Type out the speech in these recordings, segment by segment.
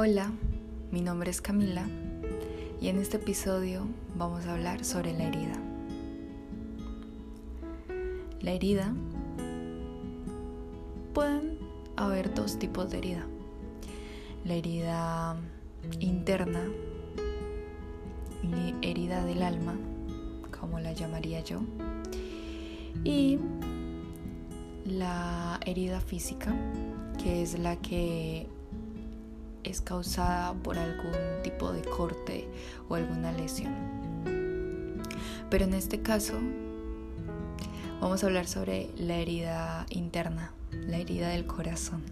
Hola, mi nombre es Camila y en este episodio vamos a hablar sobre la herida. La herida pueden haber dos tipos de herida. La herida interna y herida del alma, como la llamaría yo, y la herida física, que es la que es causada por algún tipo de corte o alguna lesión. Pero en este caso vamos a hablar sobre la herida interna, la herida del corazón,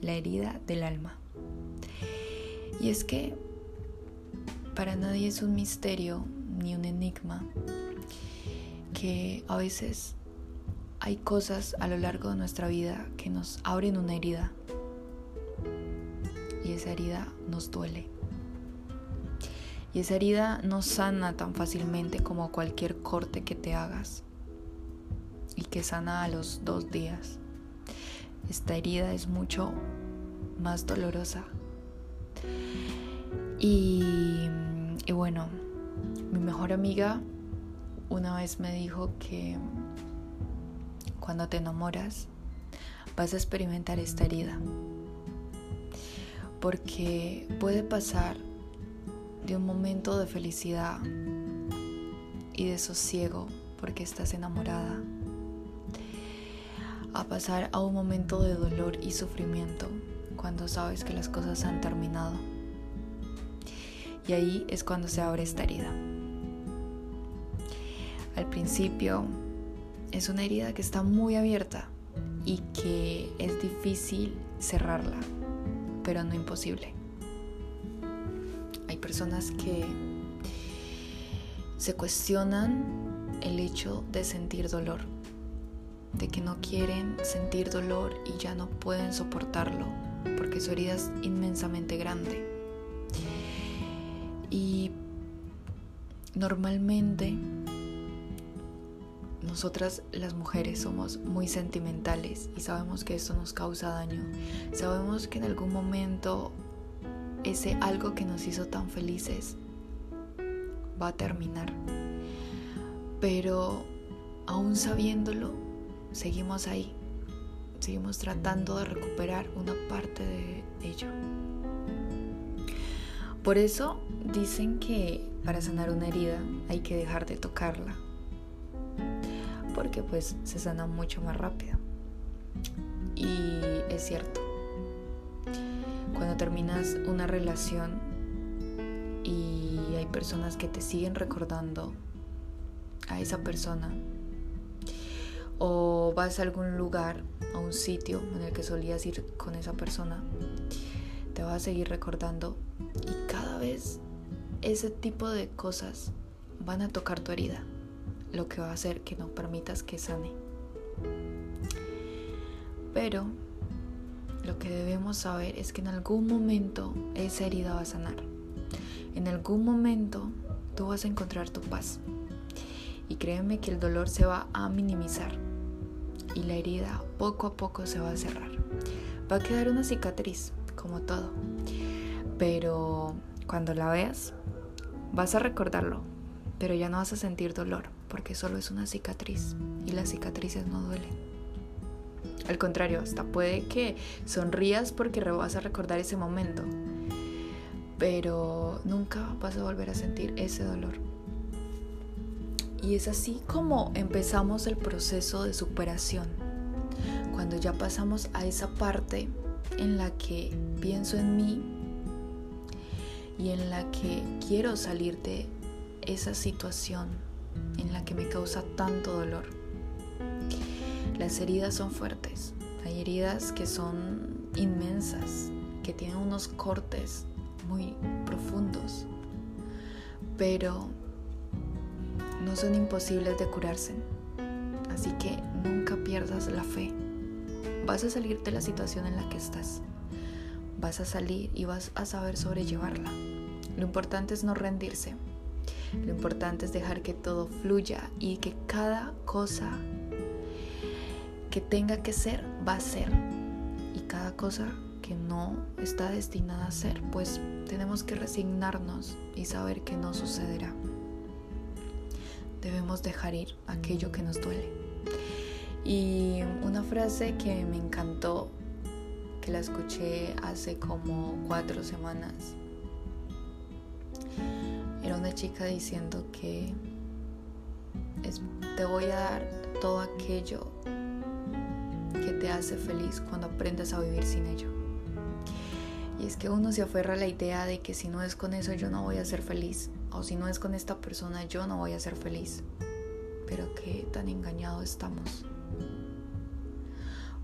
la herida del alma. Y es que para nadie es un misterio ni un enigma que a veces hay cosas a lo largo de nuestra vida que nos abren una herida esa herida nos duele. Y esa herida no sana tan fácilmente como cualquier corte que te hagas y que sana a los dos días. Esta herida es mucho más dolorosa. Y, y bueno, mi mejor amiga una vez me dijo que cuando te enamoras vas a experimentar esta herida porque puede pasar de un momento de felicidad y de sosiego porque estás enamorada a pasar a un momento de dolor y sufrimiento cuando sabes que las cosas han terminado. Y ahí es cuando se abre esta herida. Al principio es una herida que está muy abierta y que es difícil cerrarla pero no imposible. Hay personas que se cuestionan el hecho de sentir dolor, de que no quieren sentir dolor y ya no pueden soportarlo porque su herida es inmensamente grande. Y normalmente nosotras las mujeres somos muy sentimentales y sabemos que eso nos causa daño. Sabemos que en algún momento ese algo que nos hizo tan felices va a terminar. Pero aún sabiéndolo, seguimos ahí. Seguimos tratando de recuperar una parte de ello. Por eso dicen que para sanar una herida hay que dejar de tocarla porque pues se sana mucho más rápido. Y es cierto, cuando terminas una relación y hay personas que te siguen recordando a esa persona, o vas a algún lugar, a un sitio en el que solías ir con esa persona, te va a seguir recordando y cada vez ese tipo de cosas van a tocar tu herida lo que va a hacer que no permitas que sane. Pero lo que debemos saber es que en algún momento esa herida va a sanar. En algún momento tú vas a encontrar tu paz. Y créeme que el dolor se va a minimizar y la herida poco a poco se va a cerrar. Va a quedar una cicatriz, como todo. Pero cuando la veas, vas a recordarlo, pero ya no vas a sentir dolor porque solo es una cicatriz y las cicatrices no duelen. Al contrario, hasta puede que sonrías porque vas a recordar ese momento, pero nunca vas a volver a sentir ese dolor. Y es así como empezamos el proceso de superación, cuando ya pasamos a esa parte en la que pienso en mí y en la que quiero salir de esa situación en la que me causa tanto dolor. Las heridas son fuertes, hay heridas que son inmensas, que tienen unos cortes muy profundos, pero no son imposibles de curarse. Así que nunca pierdas la fe. Vas a salir de la situación en la que estás. Vas a salir y vas a saber sobrellevarla. Lo importante es no rendirse, lo importante es dejar que todo fluya y que cada cosa que tenga que ser va a ser. Y cada cosa que no está destinada a ser, pues tenemos que resignarnos y saber que no sucederá. Debemos dejar ir aquello que nos duele. Y una frase que me encantó, que la escuché hace como cuatro semanas, era una chica diciendo que te voy a dar todo aquello que te hace feliz cuando aprendas a vivir sin ello. Y es que uno se aferra a la idea de que si no es con eso yo no voy a ser feliz, o si no es con esta persona yo no voy a ser feliz. Pero qué tan engañados estamos.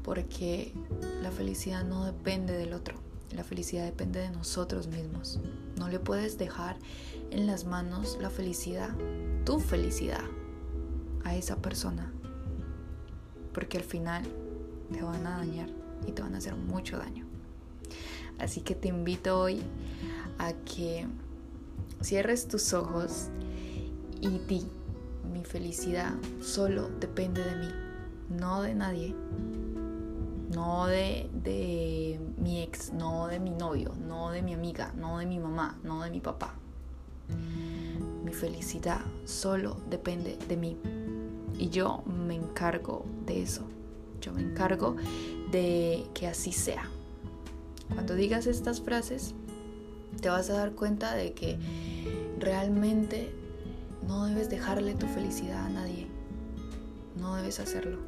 Porque la felicidad no depende del otro, la felicidad depende de nosotros mismos. No le puedes dejar en las manos la felicidad, tu felicidad, a esa persona. Porque al final te van a dañar y te van a hacer mucho daño. Así que te invito hoy a que cierres tus ojos y di, mi felicidad solo depende de mí, no de nadie, no de, de mi ex, no de mi novio, no de mi amiga, no de mi mamá, no de mi papá. Felicidad solo depende de mí y yo me encargo de eso. Yo me encargo de que así sea. Cuando digas estas frases, te vas a dar cuenta de que realmente no debes dejarle tu felicidad a nadie. No debes hacerlo.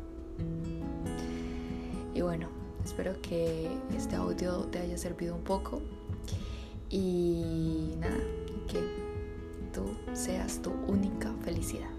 Y bueno, espero que este audio te haya servido un poco. Y nada, que tú seas tu única felicidad.